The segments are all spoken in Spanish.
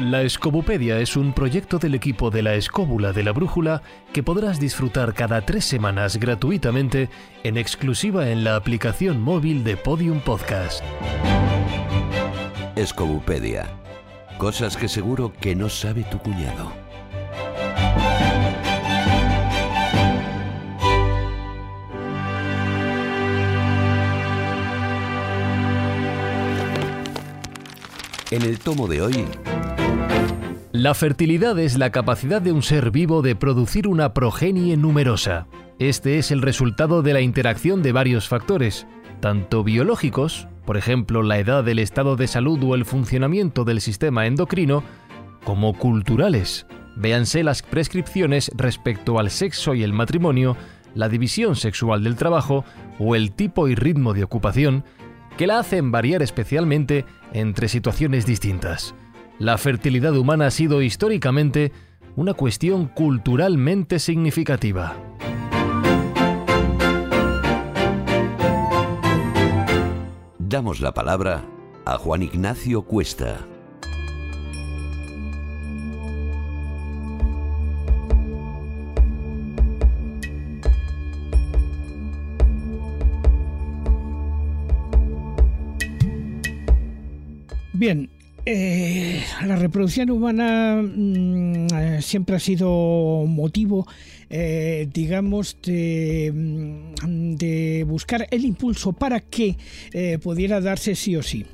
La Escobupedia es un proyecto del equipo de la Escóbula de la Brújula que podrás disfrutar cada tres semanas gratuitamente en exclusiva en la aplicación móvil de Podium Podcast. Escobupedia. Cosas que seguro que no sabe tu cuñado. En el tomo de hoy, La fertilidad es la capacidad de un ser vivo de producir una progenie numerosa. Este es el resultado de la interacción de varios factores, tanto biológicos, por ejemplo la edad del estado de salud o el funcionamiento del sistema endocrino, como culturales. Véanse las prescripciones respecto al sexo y el matrimonio, la división sexual del trabajo o el tipo y ritmo de ocupación, que la hacen variar especialmente entre situaciones distintas. La fertilidad humana ha sido históricamente una cuestión culturalmente significativa. damos la palabra a Juan Ignacio Cuesta. Bien, eh, la reproducción humana mm, eh, siempre ha sido motivo, eh, digamos, de, mm, de buscar el impulso para que pudiera darse sí o sí.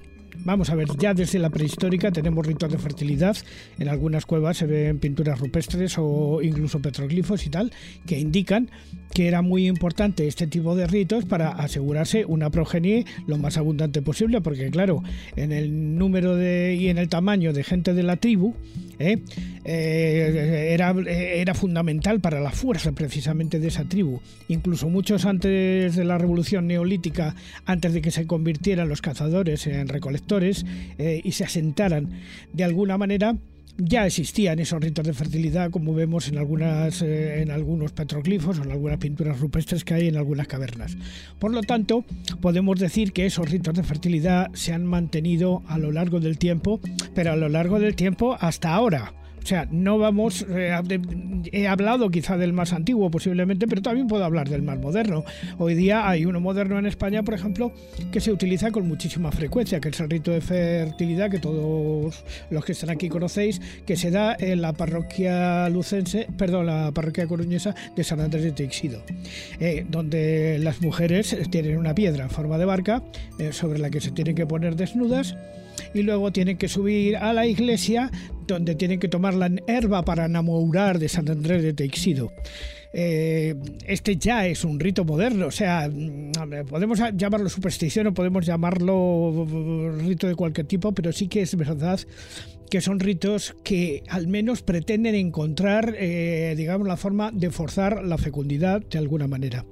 Vamos a ver, ya desde la prehistórica tenemos ritos de fertilidad. En algunas cuevas se ven pinturas rupestres o incluso petroglifos y tal, que indican que era muy importante este tipo de ritos para asegurarse una progenie lo más abundante posible, porque claro, en el número de, y en el tamaño de gente de la tribu, ¿eh? Eh, era, era fundamental para la fuerza precisamente de esa tribu. Incluso muchos antes de la revolución neolítica, antes de que se convirtieran los cazadores en recolectores eh, y se asentaran de alguna manera, ya existían esos ritos de fertilidad, como vemos en, algunas, eh, en algunos petroglifos o en algunas pinturas rupestres que hay en algunas cavernas. Por lo tanto, podemos decir que esos ritos de fertilidad se han mantenido a lo largo del tiempo, pero a lo largo del tiempo hasta ahora. O sea, no vamos. eh, he hablado quizá del más antiguo posiblemente, pero también puedo hablar del más moderno. Hoy día hay uno moderno en España, por ejemplo, que se utiliza con muchísima frecuencia, que es el rito de fertilidad que todos los que están aquí conocéis, que se da en la parroquia lucense, perdón, la parroquia coruñesa de San Andrés de Teixido, eh, donde las mujeres tienen una piedra en forma de barca eh, sobre la que se tienen que poner desnudas y luego tienen que subir a la iglesia donde tienen que tomar la herba para enamorar de San Andrés de Teixido. Eh, este ya es un rito moderno, o sea, mm, podemos llamarlo superstición o podemos llamarlo rito de cualquier tipo, pero sí que es verdad que son ritos que al menos pretenden encontrar, eh, digamos, la forma de forzar la fecundidad de alguna manera.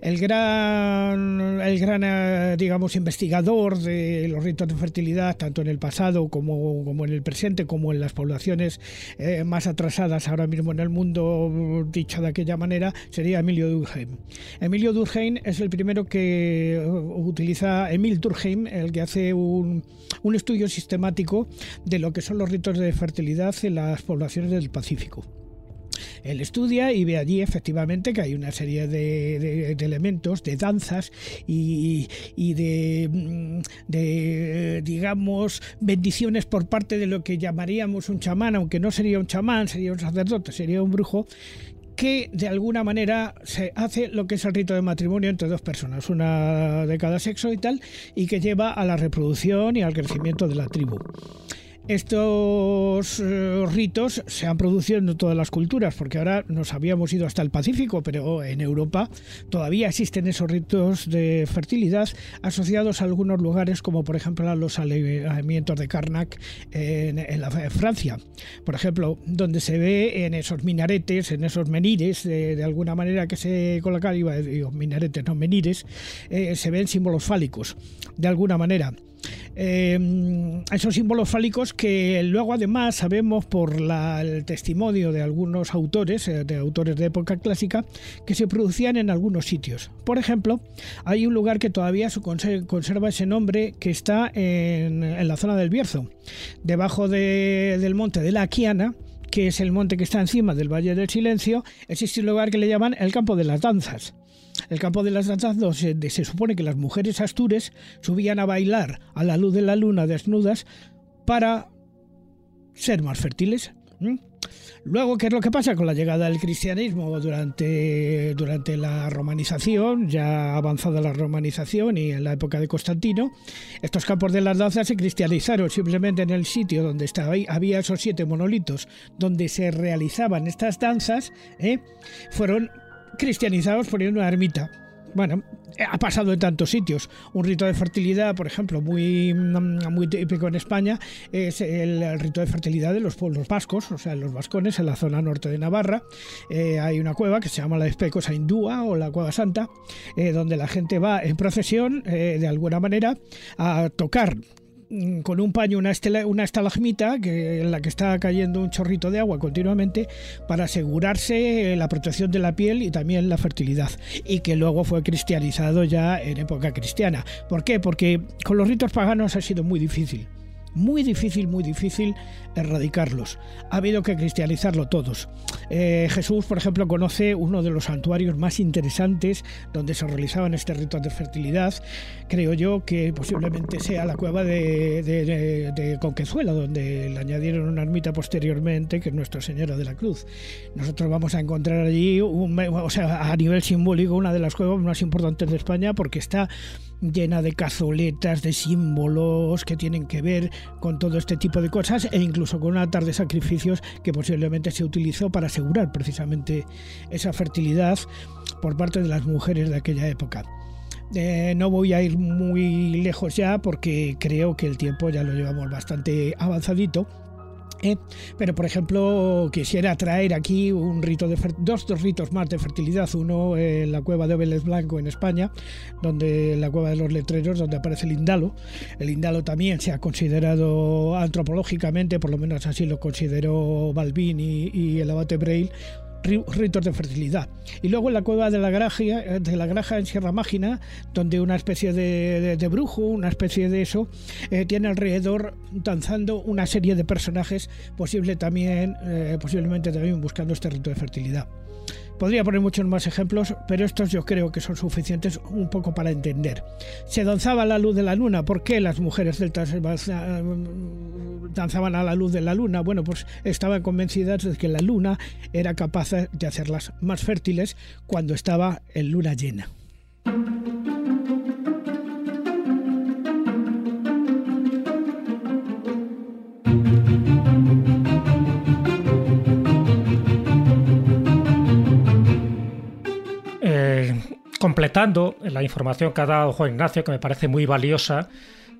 El gran, el gran eh, digamos, investigador de los ritos de fertilidad, tanto en el pasado como, como en el presente, como en las poblaciones eh, más atrasadas ahora mismo en el mundo, dicho de aquella manera, sería Emilio Durkheim. Emilio Durkheim es el primero que eh, utiliza, Emil Durkheim, el que hace un, un estudio sistemático de lo que son los ritos de fertilidad en las poblaciones del Pacífico. Él estudia y ve allí efectivamente que hay una serie de, elementos, de danzas y, y de, mm, de, digamos, bendiciones por parte de lo que llamaríamos un chamán, aunque no sería un chamán, sería un sacerdote, sería un brujo, que de alguna manera se hace lo que es el rito de matrimonio entre dos personas, una de cada sexo y tal, y que lleva a la reproducción y al crecimiento de la tribu. Estos eh, ritos se han producido en todas las culturas, porque ahora nos habíamos ido hasta el Pacífico, pero en Europa todavía existen esos ritos de fertilidad asociados a algunos lugares, como por ejemplo a los alevamientos de Karnak en, la, Francia. Por ejemplo, donde se ve en esos minaretes, en esos menires, de, alguna manera que se colocan, iba digo, minaretes, no menires, eh, se ven símbolos fálicos, de alguna manera. Eh, esos símbolos fálicos que luego además sabemos por el testimonio de algunos autores, eh, de autores de época clásica, que se producían en algunos sitios. Por ejemplo, hay un lugar que todavía conserva ese nombre que está en, la zona del Bierzo, debajo del monte de la Aquiana, que es el monte que está encima del Valle del Silencio, existe un lugar que le llaman el Campo de las Danzas. El campo de las danzas se, se supone que las mujeres astures subían a bailar a la luz de la luna desnudas para ser más fértiles. Luego, ¿qué es lo que pasa con la llegada del cristianismo durante, durante la romanización, ya avanzada la romanización y en la época de Constantino? Estos campos de las danzas se cristianizaron simplemente en el sitio donde estaba, había esos siete monolitos donde se realizaban estas danzas, ¿eh? fueron cristianizados poniendo una ermita. Bueno, ha pasado en tantos sitios. Un rito de fertilidad, por ejemplo, muy, mm, muy típico en España, es el, rito de fertilidad de los pueblos vascos, o sea, los vascones, en la zona norte de Navarra. Eh, hay una cueva que se llama la Especosa Hindúa o la Cueva Santa, eh, donde la gente va en procesión, eh, de alguna manera, a tocar con un paño una, una estalagmita que, en la que está cayendo un chorrito de agua continuamente para asegurarse la protección de la piel y también la fertilidad y que luego fue cristianizado ya en época cristiana. ¿Por qué? Porque con los ritos paganos ha sido muy difícil muy difícil, muy difícil erradicarlos. Ha habido que cristianizarlo todos. Eh, Jesús, por ejemplo, conoce uno de los santuarios más interesantes donde se realizaban este ritos de fertilidad. Creo yo que posiblemente sea la cueva de, Conquezuela, donde le añadieron una ermita posteriormente, que es Nuestra Señora de la Cruz. Nosotros vamos a encontrar allí, o sea, a nivel simbólico, una de las cuevas más importantes de España porque está llena de cazoletas, de símbolos que tienen que ver con todo este tipo de cosas e incluso con un altar de sacrificios que posiblemente se utilizó para asegurar precisamente esa fertilidad por parte de las mujeres de aquella época. Eh, no voy a ir muy lejos ya porque creo que el tiempo ya lo llevamos bastante avanzadito ¿eh? pero, por ejemplo, quisiera traer aquí un rito de dos, dos ritos más de fertilidad. Uno en la cueva de Vélez Blanco en España, donde la cueva de los letreros, donde aparece el indalo. El indalo también se ha considerado antropológicamente, por lo menos así lo consideró Balbín y, y el abate Braille, ritos de fertilidad. Y luego en la cueva de la, graja, de la Graja en Sierra Mágina, donde una especie de, brujo, una especie de eso, eh, tiene alrededor danzando una serie de personajes, posible también, eh, posiblemente también buscando este rito de fertilidad. Podría poner muchos más ejemplos, pero estos yo creo que son suficientes un poco para entender. Se danzaba a la luz de la luna. ¿Por qué las mujeres celtas danzaban a la luz de la luna? Bueno, pues estaban convencidas de que la luna era capaz de hacerlas más fértiles cuando estaba en luna llena. Completando la información que ha dado Juan Ignacio, que me parece muy valiosa,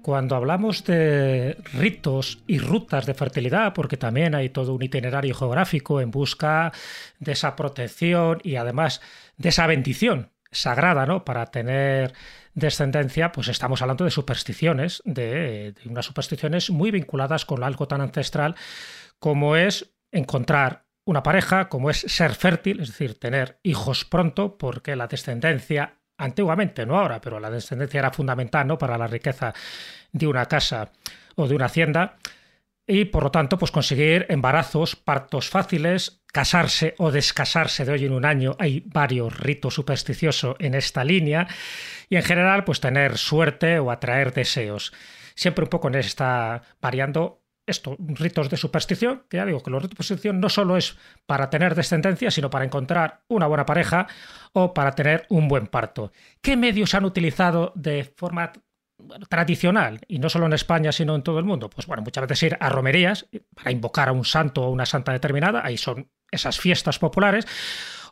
cuando hablamos de ritos y rutas de fertilidad, porque también hay todo un itinerario geográfico en busca de esa protección y además de esa bendición sagrada, ¿no? Para tener descendencia, pues estamos hablando de supersticiones, de, de unas supersticiones muy vinculadas con algo tan ancestral como es encontrar una pareja, como es ser fértil, es decir, tener hijos pronto, porque la descendencia, antiguamente, no ahora, pero la descendencia era fundamental ¿no? para la riqueza de una casa o de una hacienda, y por lo tanto, pues conseguir embarazos, partos fáciles, casarse o descasarse de hoy en un año. Hay varios ritos supersticiosos en esta línea, y en general, pues tener suerte o atraer deseos. Siempre un poco en esta variando esto, ritos de superstición, que ya digo que los ritos de superstición no solo es para tener descendencia, sino para encontrar una buena pareja o para tener un buen parto. ¿Qué medios han utilizado de forma tradicional, y no solo en España, sino en todo el mundo? Pues bueno, muchas veces ir a romerías para invocar a un santo o una santa determinada, ahí son esas fiestas populares,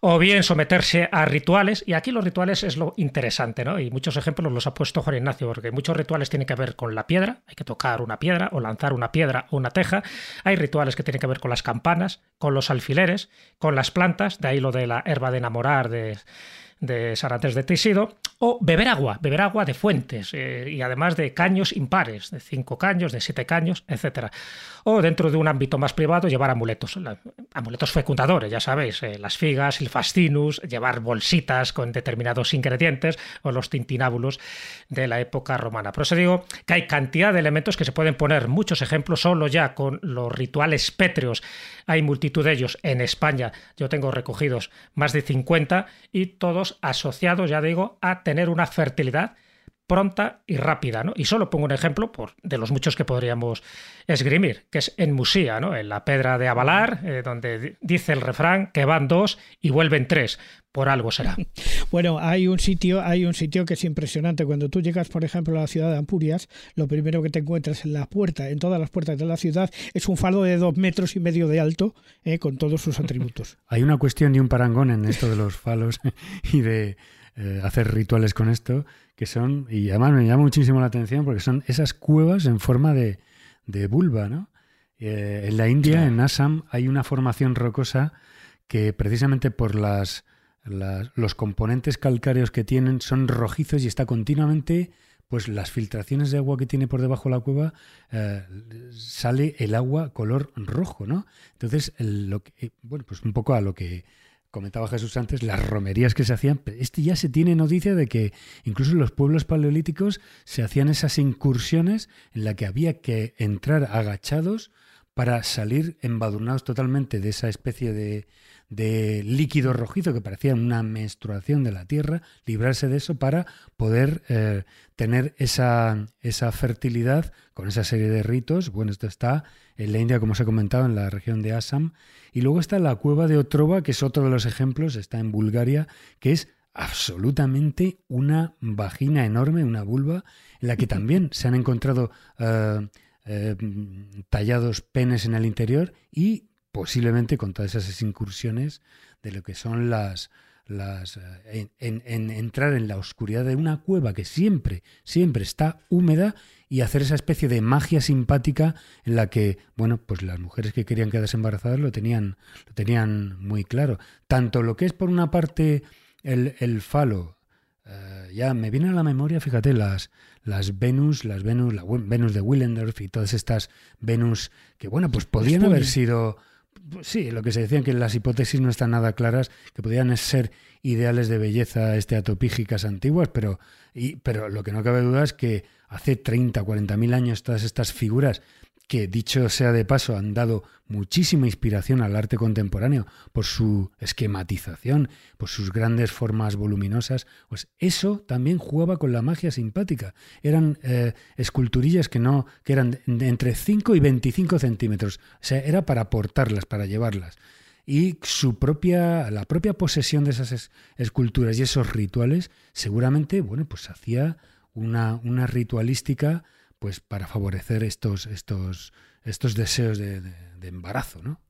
o bien someterse a rituales, y aquí los rituales es lo interesante, ¿no? Y muchos ejemplos los ha puesto Juan Ignacio, porque muchos rituales tienen que ver con la piedra, hay que tocar una piedra o lanzar una piedra o una teja, hay rituales que tienen que ver con las campanas, con los alfileres, con las plantas, de ahí lo de la herba de enamorar de de Sarantes de Teixido, o beber agua, beber agua de fuentes eh, y además de caños impares, de cinco caños, de siete caños, etc. O dentro de un ámbito más privado, llevar amuletos, amuletos fecundadores, ya sabéis, eh, las figas, el fascinus, llevar bolsitas con determinados ingredientes o los tintinábulos de la época romana. Por eso digo que hay cantidad de elementos que se pueden poner, muchos ejemplos, solo ya con los rituales pétreos. Hay multitud de ellos en España, yo tengo recogidos más de 50 y todos asociados, ya digo, a tener una fertilidad pronta y rápida. ¿no? Y solo pongo un ejemplo por, de los muchos que podríamos esgrimir, que es en Musía, ¿no? en la Pedra de Avalar, eh, donde dice el refrán que van dos y vuelven tres. Por algo será. Bueno, hay un sitio, hay un sitio que es impresionante. Cuando tú llegas, por ejemplo, a la ciudad de Ampurias, lo primero que te encuentras en la puerta, en todas las puertas de la ciudad, es un falo de dos metros y medio de alto, eh, con todos sus atributos. hay una cuestión y un parangón en esto de los falos y de eh, hacer rituales con esto, que son, y además me llama muchísimo la atención porque son esas cuevas en forma de, de vulva, ¿no? Eh, en la India, en Assam, hay una formación rocosa que precisamente por las, los componentes calcáreos que tienen son rojizos y está continuamente pues las filtraciones de agua que tiene por debajo de la cueva eh, sale el agua color rojo, ¿no? Entonces, lo que, bueno, pues un poco a lo que comentaba Jesús antes, las romerías que se hacían, este ya se tiene noticia de que incluso en los pueblos paleolíticos se hacían esas incursiones en la que había que entrar agachados para salir embadurnados totalmente de esa especie de, de líquido rojizo que parecía una menstruación de la tierra, librarse de eso para poder eh, tener esa, esa fertilidad con esa serie de ritos. Bueno, esto está en la India, como os he comentado, en la región de Assam. Y luego está la cueva de Otrova, que es otro de los ejemplos, está en Bulgaria, que es absolutamente una vagina enorme, una vulva, en la que también se han encontrado eh, eh, tallados penes en el interior y posiblemente con todas esas incursiones de lo que son las, las eh, en, entrar en la oscuridad de una cueva que siempre, siempre está húmeda y hacer esa especie de magia simpática en la que, bueno, pues las mujeres que querían quedarse embarazadas lo tenían, lo tenían muy claro. Tanto lo que es por una parte el, el falo, eh, ya me viene a la memoria, fíjate, las, las Venus, las Venus, la Venus de Willendorf y todas estas Venus que, bueno, pues podían haber sido sí, lo que se decían que las hipótesis no están nada claras, que podían ser ideales de belleza esteatopígicas antiguas, pero, y, pero lo que no cabe duda es que hace 30, 40 mil años todas estas figuras que dicho sea de paso han dado muchísima inspiración al arte contemporáneo por su esquematización, por sus grandes formas voluminosas, pues eso también jugaba con la magia simpática. Eran eh, esculturillas que no, que eran entre 5 y 25 centímetros, o sea, era para portarlas, para llevarlas. Y su propia, la propia posesión de esas esculturas y esos rituales, seguramente, bueno, pues hacía una, una ritualística pues para favorecer estos, estos, estos deseos de, embarazo ¿no?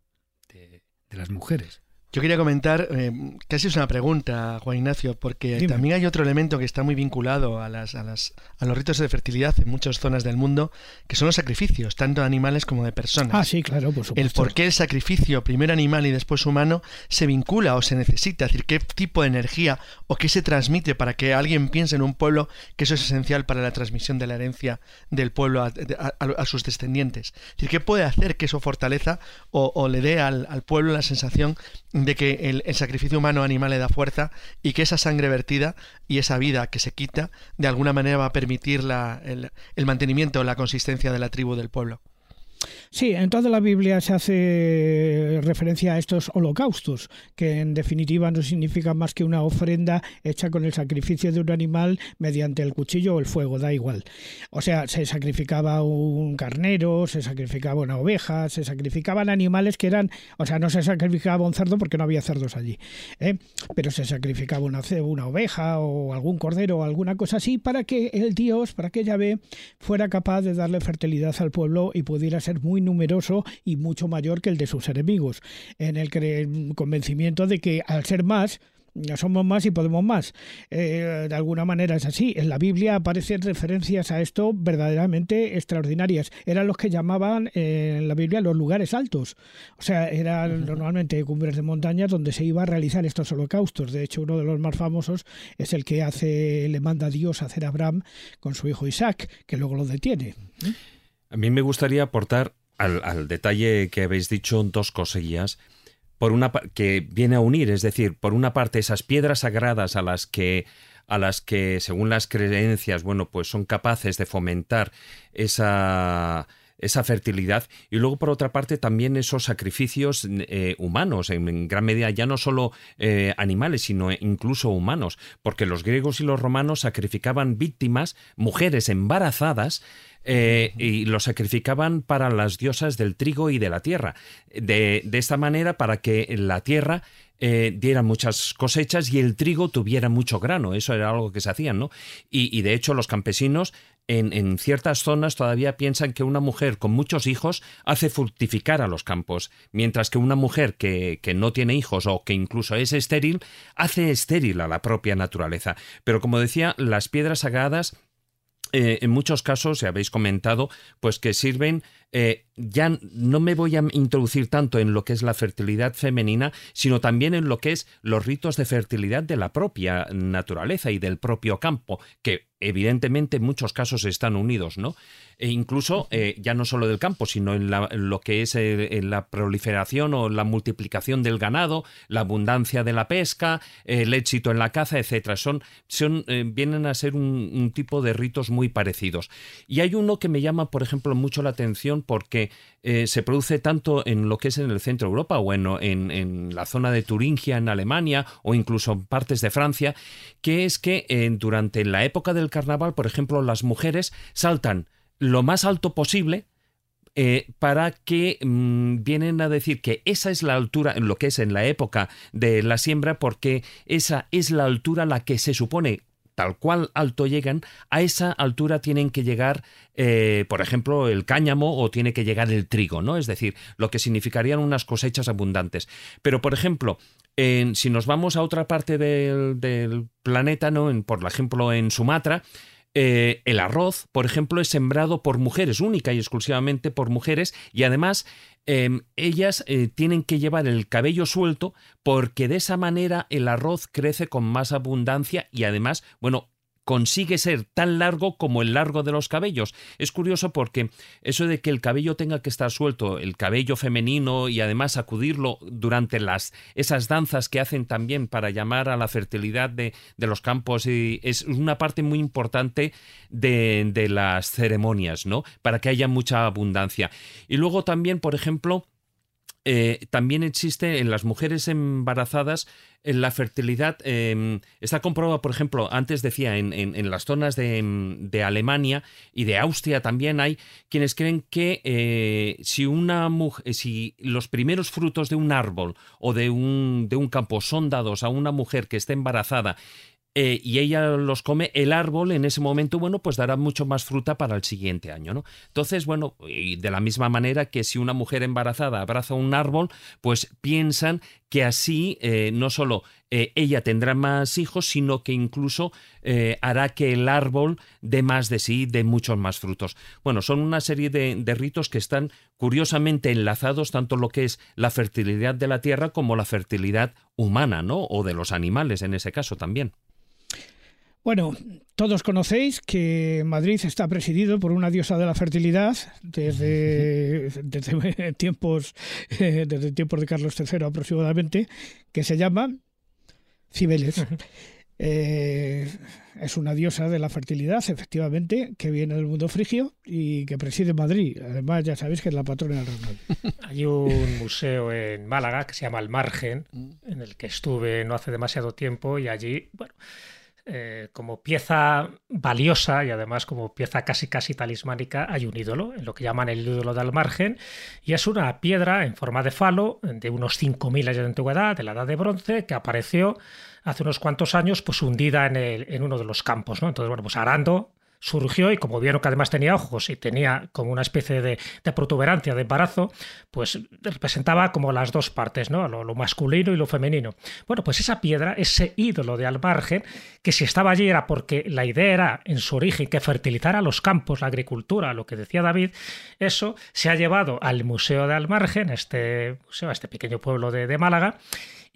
de, las mujeres. Yo quería comentar, eh, casi es una pregunta, Juan Ignacio, porque también hay otro elemento que está muy vinculado a, las, a, las, a los ritos de fertilidad en muchas zonas del mundo, que son los sacrificios, tanto de animales como de personas. Ah, sí, claro, por supuesto. El por qué el sacrificio, primero animal y después humano, se vincula o se necesita, es decir, qué tipo de energía o qué se transmite para que alguien piense en un pueblo que eso es esencial para la transmisión de la herencia del pueblo a, sus descendientes. Es decir, qué puede hacer que eso fortaleza o, le dé al, al pueblo la sensación de que el, sacrificio humano animal le da fuerza y que esa sangre vertida y esa vida que se quita de alguna manera va a permitir el, el mantenimiento la consistencia de la tribu del pueblo. Sí, en toda la Biblia se hace referencia a estos holocaustos, que en definitiva no significan más que una ofrenda hecha con el sacrificio de un animal mediante el cuchillo o el fuego, da igual. O sea, se sacrificaba un carnero, se sacrificaba una oveja, se sacrificaban animales que eran, o sea, no se sacrificaba un cerdo porque no había cerdos allí, ¿eh? pero se sacrificaba una, una oveja o algún cordero o alguna cosa así para que el Dios, para que Yahvé fuera capaz de darle fertilidad al pueblo y pudiera ser muy numeroso y mucho mayor que el de sus enemigos, en el convencimiento de que al ser más, somos más y podemos más. Eh, de alguna manera es así. En la Biblia aparecen referencias a esto verdaderamente extraordinarias. Eran los que llamaban eh, en la Biblia los lugares altos. O sea, eran normalmente cumbres de montañas donde se iba a realizar estos holocaustos. De hecho, uno de los más famosos es el que hace, le manda a Dios a hacer Abraham con su hijo Isaac, que luego lo detiene. A mí me gustaría aportar al, detalle que habéis dicho dos cosillas. Por una que viene a unir, es decir, por una parte esas piedras sagradas a las que a las que según las creencias, bueno, pues son capaces de fomentar esa esa fertilidad y luego por otra parte también esos sacrificios eh, humanos en, gran medida ya no solo eh, animales sino incluso humanos porque los griegos y los romanos sacrificaban víctimas mujeres embarazadas eh, y lo sacrificaban para las diosas del trigo y de la tierra. De, esta manera, para que la tierra eh, diera muchas cosechas y el trigo tuviera mucho grano. Eso era algo que se hacían, ¿no? Y, de hecho, los campesinos en, ciertas zonas todavía piensan que una mujer con muchos hijos hace fructificar a los campos, mientras que una mujer que, que, no tiene hijos o que incluso es estéril, hace estéril a la propia naturaleza. Pero como decía, las piedras sagradas eh, en muchos casos, se habéis comentado, pues que sirven eh, ya no me voy a introducir tanto en lo que es la fertilidad femenina, sino también en lo que es los ritos de fertilidad de la propia naturaleza y del propio campo, que evidentemente en muchos casos están unidos, ¿no? E incluso eh, ya no solo del campo, sino en, lo que es eh, la proliferación o la multiplicación del ganado, la abundancia de la pesca, el éxito en la caza, etcétera. Son, son vienen a ser un, un tipo de ritos muy parecidos. Y hay uno que me llama, por ejemplo, mucho la atención porque eh, se produce tanto en lo que es en el centro de Europa o en, la zona de Turingia, en Alemania, o incluso en partes de Francia, que es que eh, durante la época del carnaval, por ejemplo, las mujeres saltan lo más alto posible eh, para que mm, vienen a decir que esa es la altura lo que es en la época de la siembra, porque esa es la altura la que se supone tal cual alto llegan, a esa altura tienen que llegar, eh, por ejemplo, el cáñamo o tiene que llegar el trigo, ¿no? Es decir, lo que significarían unas cosechas abundantes. Pero, por ejemplo, si nos vamos a otra parte del, planeta, ¿no? En, por ejemplo, en Sumatra, eh, el arroz, por ejemplo, es sembrado por mujeres, única y exclusivamente por mujeres, y además em, ellas eh, tienen que llevar el cabello suelto porque de esa manera el arroz crece con más abundancia y además, bueno, consigue ser tan largo como el largo de los cabellos. Es curioso porque eso de que el cabello tenga que estar suelto, el cabello femenino y además sacudirlo durante las esas danzas que hacen también para llamar a la fertilidad de, los campos y es una parte muy importante de, de las ceremonias, ¿no? Para que haya mucha abundancia. Y luego también, por ejemplo, eh, también existe en las mujeres embarazadas en la fertilidad. Em, está comprobado, por ejemplo, antes decía, en, las zonas de, Alemania y de Austria también hay quienes creen que eh, si una mujer, si los primeros frutos de un árbol o de un, de un campo son dados a una mujer que está embarazada eh, y ella los come, el árbol en ese momento, bueno, pues dará mucho más fruta para el siguiente año, ¿no? Entonces, bueno, y de la misma manera que si una mujer embarazada abraza un árbol, pues piensan que así eh, no solo eh, ella tendrá más hijos, sino que incluso hará que el árbol dé más de sí, dé muchos más frutos. Bueno, son una serie de, de ritos que están curiosamente enlazados tanto lo que es la fertilidad de la tierra como la fertilidad humana, ¿no? O de los animales en ese caso también. Bueno, todos conocéis que Madrid está presidido por una diosa de la fertilidad desde, tiempos eh, desde tiempos de Carlos III aproximadamente, que se llama Cibeles. Eh, es una diosa de la fertilidad, efectivamente, que viene del mundo frigio y que preside Madrid. Además, ya sabéis que es la patrona del Real Hay un museo en Málaga que se llama El Margen, en el que estuve no hace demasiado tiempo y allí, bueno, eh, como pieza valiosa y además como pieza casi casi talismánica hay un ídolo, en lo que llaman el ídolo del margen, y es una piedra en forma de falo de unos 5.000 años de antigüedad, de la edad de bronce, que apareció hace unos cuantos años pues hundida en, el, en uno de los campos. ¿no? Entonces, bueno, pues arando surgió y como vieron que además tenía ojos y tenía como una especie de, protuberancia de embarazo, pues representaba como las dos partes, ¿no? Lo, masculino y lo femenino. Bueno, pues esa piedra, ese ídolo de Almargen, que si estaba allí era porque la idea era en su origen que fertilizara los campos, la agricultura, lo que decía David, eso se ha llevado al Museo de Almargen, este museo, a este pequeño pueblo de Málaga,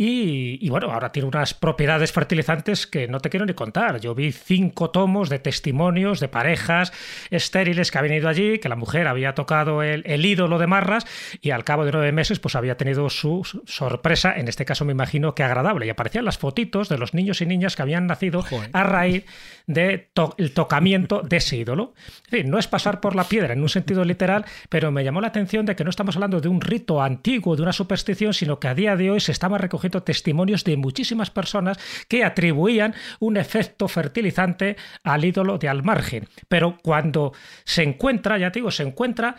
y, bueno, ahora tiene unas propiedades fertilizantes que no te quiero ni contar. Yo vi cinco tomos de testimonios de parejas estériles que habían ido allí, que la mujer había tocado el, ídolo de Marras y al cabo de nueve meses pues había tenido su sorpresa, en este caso me imagino que agradable. Y aparecían las fotitos de los niños y niñas que habían nacido a raíz del de tocamiento de ese ídolo. En fin, no es pasar por la piedra en un sentido literal, pero me llamó la atención de que no estamos hablando de un rito antiguo, de una superstición, sino que a día de hoy se estaba recogiendo testimonios de muchísimas personas que atribuían un efecto fertilizante al ídolo de Almargen. Pero cuando se encuentra, ya te digo, se encuentra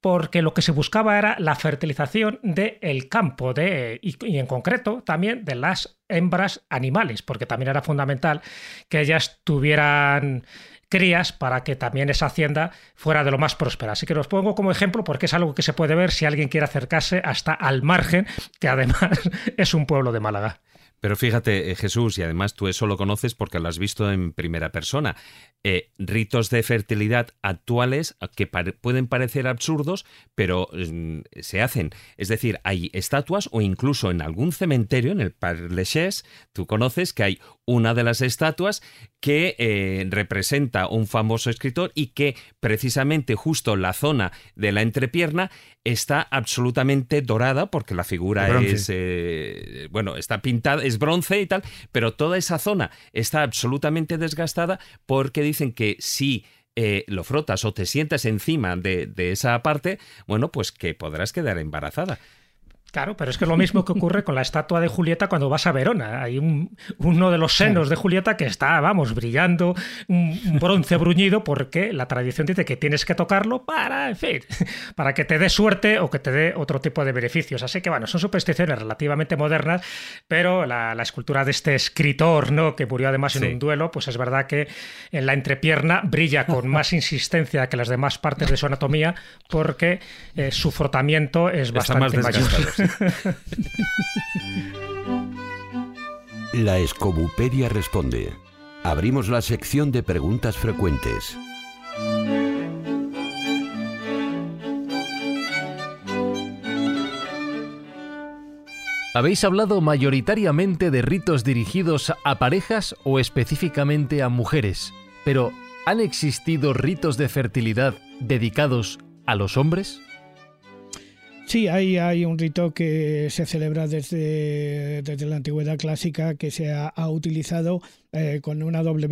porque lo que se buscaba era la fertilización del campo de, y, en concreto también de las hembras animales, porque también era fundamental que ellas tuvieran crías para que también esa hacienda fuera de lo más próspera. Así que los pongo como ejemplo porque es algo que se puede ver si alguien quiere acercarse hasta al margen, que además es un pueblo de Málaga. Pero fíjate, eh, Jesús, y además tú eso lo conoces porque lo has visto en primera persona. Eh, ritos de fertilidad actuales que pueden parecer absurdos, pero mm, se hacen. Es decir, hay estatuas o incluso en algún cementerio, en el Père Lachaise, tú conoces que hay una de las estatuas que eh, representa un famoso escritor y que precisamente justo la zona de la entrepierna está absolutamente dorada porque la figura es, eh, bueno, está pintada, es bronce y tal, pero toda esa zona está absolutamente desgastada porque dicen que si eh, lo frotas o te sientas encima de, de, esa parte, bueno, pues que podrás quedar embarazada. Claro, pero es que es lo mismo que ocurre con la estatua de Julieta cuando vas a Verona. Hay un, uno de los senos de Julieta que está, vamos, brillando, un bronce bruñido, porque la tradición dice que tienes que tocarlo para, en fin, para que te dé suerte o que te dé otro tipo de beneficios. Así que, bueno, son supersticiones relativamente modernas, pero la, escultura de este escritor, ¿no? Que murió además en un duelo, pues es verdad que en la entrepierna brilla con más insistencia que las demás partes de su anatomía, porque eh, su frotamiento es bastante mayor. La Escobupedia responde. Abrimos la sección de preguntas frecuentes. Habéis hablado mayoritariamente de ritos dirigidos a parejas o específicamente a mujeres, pero ¿han existido ritos de fertilidad dedicados a los hombres? Sí, hay, hay un rito que se celebra desde, desde la antigüedad clásica que se ha, utilizado eh, con una doble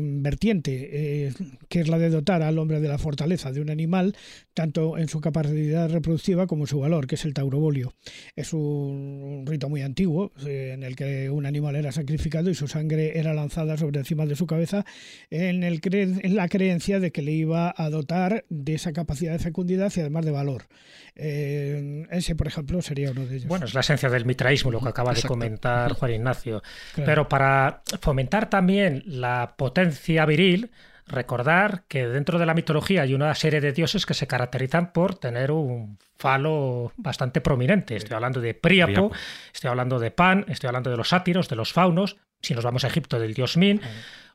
vertiente, eh, que es la de dotar al hombre de la fortaleza de un animal, tanto en su capacidad reproductiva como en su valor, que es el taurobolio. Es un rito muy antiguo, eh, en el que un animal era sacrificado y su sangre era lanzada sobre encima de su cabeza, en, el en la creencia de que le iba a dotar de esa capacidad de fecundidad y además de valor. Ese, por ejemplo, sería uno de ellos. Bueno, es la esencia del mitraísmo, lo que acaba de comentar Juan Ignacio. Pero para fomentar también la potencia viril, recordar que dentro de la mitología hay una serie de dioses que se caracterizan por tener un falo bastante prominente. Estoy hablando de Príapo, estoy hablando de Pan, estoy hablando de los sátiros, de los faunos, si nos vamos a Egipto, del dios Min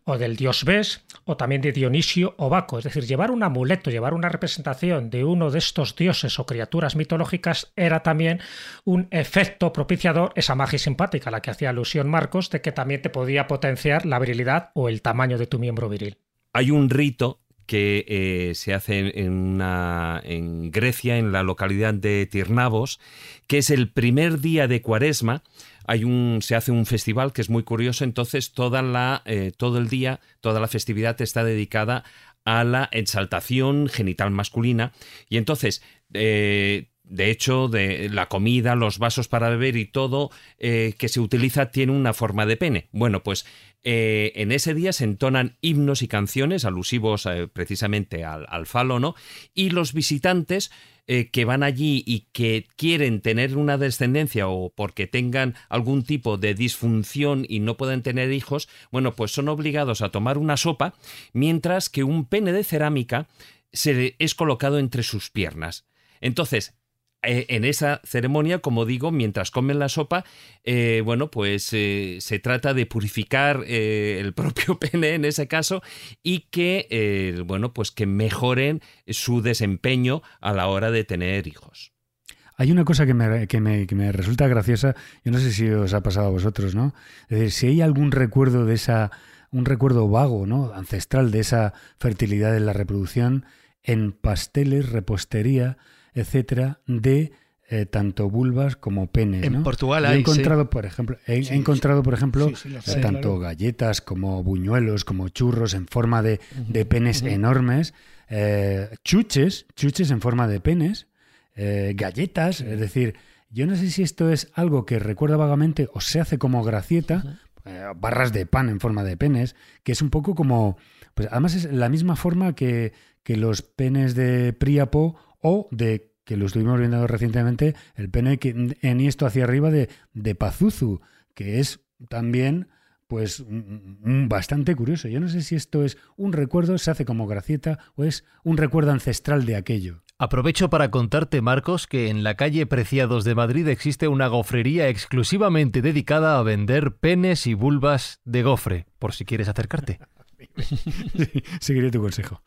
o del dios Bes, o también de Dionisio o Baco. Es decir, llevar un amuleto, llevar una representación de uno de estos dioses o criaturas mitológicas era también un efecto propiciador, esa magia simpática a la que hacía alusión Marcos, de que también te podía potenciar la virilidad o el tamaño de tu miembro viril. Hay un rito que eh, se hace en, una, en Grecia, en la localidad de Tirnavos, que es el primer día de Cuaresma, hay un, se hace un festival que es muy curioso, entonces toda la, eh, todo el día, toda la festividad está dedicada a la exaltación genital masculina y entonces eh, de hecho, de la comida, los vasos para beber y todo eh, que se utiliza tiene una forma de pene. Bueno, pues en ese día se entonan himnos y canciones alusivos precisamente al, falo, ¿no? Y los visitantes que van allí y que quieren tener una descendencia o porque tengan algún tipo de disfunción y no pueden tener hijos, bueno, pues son obligados a tomar una sopa, mientras que un pene de cerámica se es colocado entre sus piernas. Entonces, eh, en esa ceremonia, como digo, mientras comen la sopa, eh, bueno, pues eh, se trata de purificar el propio pene en ese caso y que, bueno, pues que mejoren su desempeño a la hora de tener hijos. Hay una cosa que me, que, me, que me, resulta graciosa, yo no sé si os ha pasado a vosotros, ¿no? Si hay algún recuerdo de esa, un recuerdo vago, ¿no? Ancestral de esa fertilidad en la reproducción, en pasteles, repostería, etcétera, de eh, tanto vulvas como penes. En Portugal hay. He encontrado, por ejemplo, he, encontrado, por ejemplo, tanto galletas como buñuelos, como churros en forma de, penes enormes, eh, chuches, chuches en forma de penes, eh, galletas, es decir, yo no sé si esto es algo que recuerda vagamente o se hace como gracieta, barras de pan en forma de penes, que es un poco como, pues además es la misma forma que, que los penes de Príapo o de que lo estuvimos viendo recientemente, el pene en esto hacia arriba de, de Pazuzu, que es también pues bastante curioso. Yo no sé si esto es un recuerdo, se hace como gracieta o es un recuerdo ancestral de aquello. Aprovecho para contarte, Marcos, que en la calle Preciados de Madrid existe una gofrería exclusivamente dedicada a vender penes y vulvas de gofre, por si quieres acercarte. seguiré tu consejo.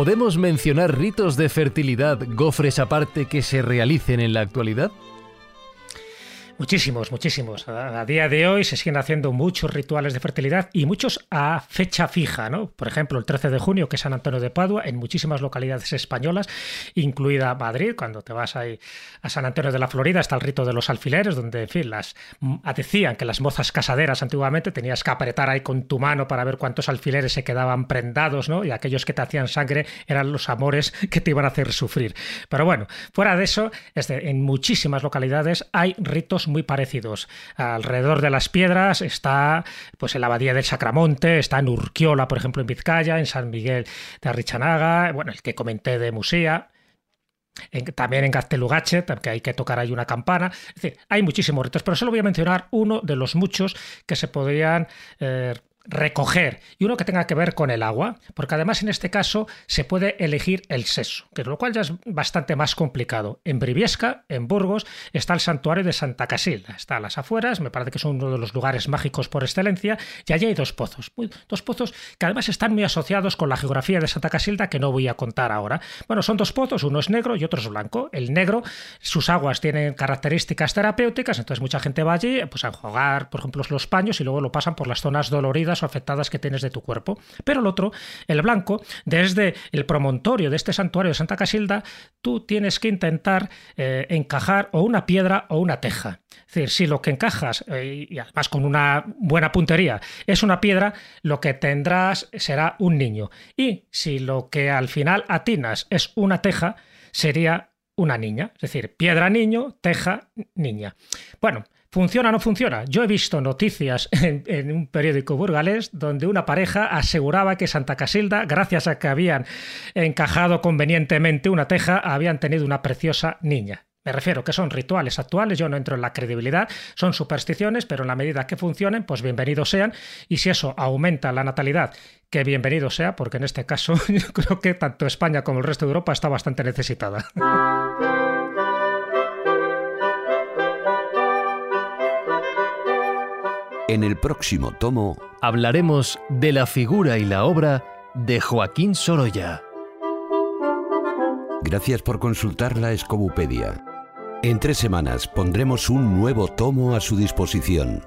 ¿Podemos mencionar ritos de fertilidad, gofres aparte, que se realicen en la actualidad? Muchísimos, muchísimos. A, día de hoy se siguen haciendo muchos rituales de fertilidad y muchos a fecha fija, ¿no? Por ejemplo, el 13 de junio, que es San Antonio de Padua, en muchísimas localidades españolas, incluida Madrid, cuando te vas ahí a San Antonio de la Florida, está el rito de los alfileres, donde, en las, decían que las mozas casaderas antiguamente tenías que apretar ahí con tu mano para ver cuántos alfileres se quedaban prendados, ¿no? Y aquellos que te hacían sangre eran los amores que te iban a hacer sufrir. Pero bueno, fuera de eso, en muchísimas localidades hay ritos muy parecidos. Alrededor de las piedras está pues en la abadía del Sacramonte, está en Urquiola, por ejemplo, en Vizcaya, en San Miguel de Arrichanaga, bueno, el que comenté de Musea. también en Gaztelugache, que hay que tocar ahí una campana. Es decir, hay muchísimos ritos, pero solo voy a mencionar uno de los muchos que se podrían eh, recoger y uno que tenga que ver con el agua, porque además en este caso se puede elegir el sexo, que lo cual ya es bastante más complicado. En Briviesca, en Burgos, está el santuario de Santa Casilda, está a las afueras, me parece que es uno de los lugares mágicos por excelencia, y allí hay dos pozos, dos pozos que además están muy asociados con la geografía de Santa Casilda que no voy a contar ahora. Bueno, son dos pozos, uno es negro y otro es blanco. El negro, sus aguas tienen características terapéuticas, entonces mucha gente va allí pues, a enjuagar, por ejemplo, los paños y luego lo pasan por las zonas doloridas afectadas que tienes de tu cuerpo. Pero el otro, el blanco, desde el promontorio de este santuario de Santa Casilda, tú tienes que intentar eh, encajar o una piedra o una teja. Es decir, si lo que encajas, eh, y además con una buena puntería, es una piedra, lo que tendrás será un niño. Y si lo que al final atinas es una teja, sería una niña. Es decir, piedra niño, teja niña. Bueno, ¿Funciona o no funciona? Yo he visto noticias en, un periódico burgalés donde una pareja aseguraba que Santa Casilda, gracias a que habían encajado convenientemente una teja, habían tenido una preciosa niña. Me refiero que son rituales actuales, yo no entro en la credibilidad, son supersticiones, pero en la medida que funcionen, pues bienvenidos sean. Y si eso aumenta la natalidad, que bienvenido sea, porque en este caso yo creo que tanto España como el resto de Europa está bastante necesitada. En el próximo tomo hablaremos de la figura y la obra de Joaquín Sorolla. Gracias por consultar la Escobupedia. En tres semanas pondremos un nuevo tomo a su disposición.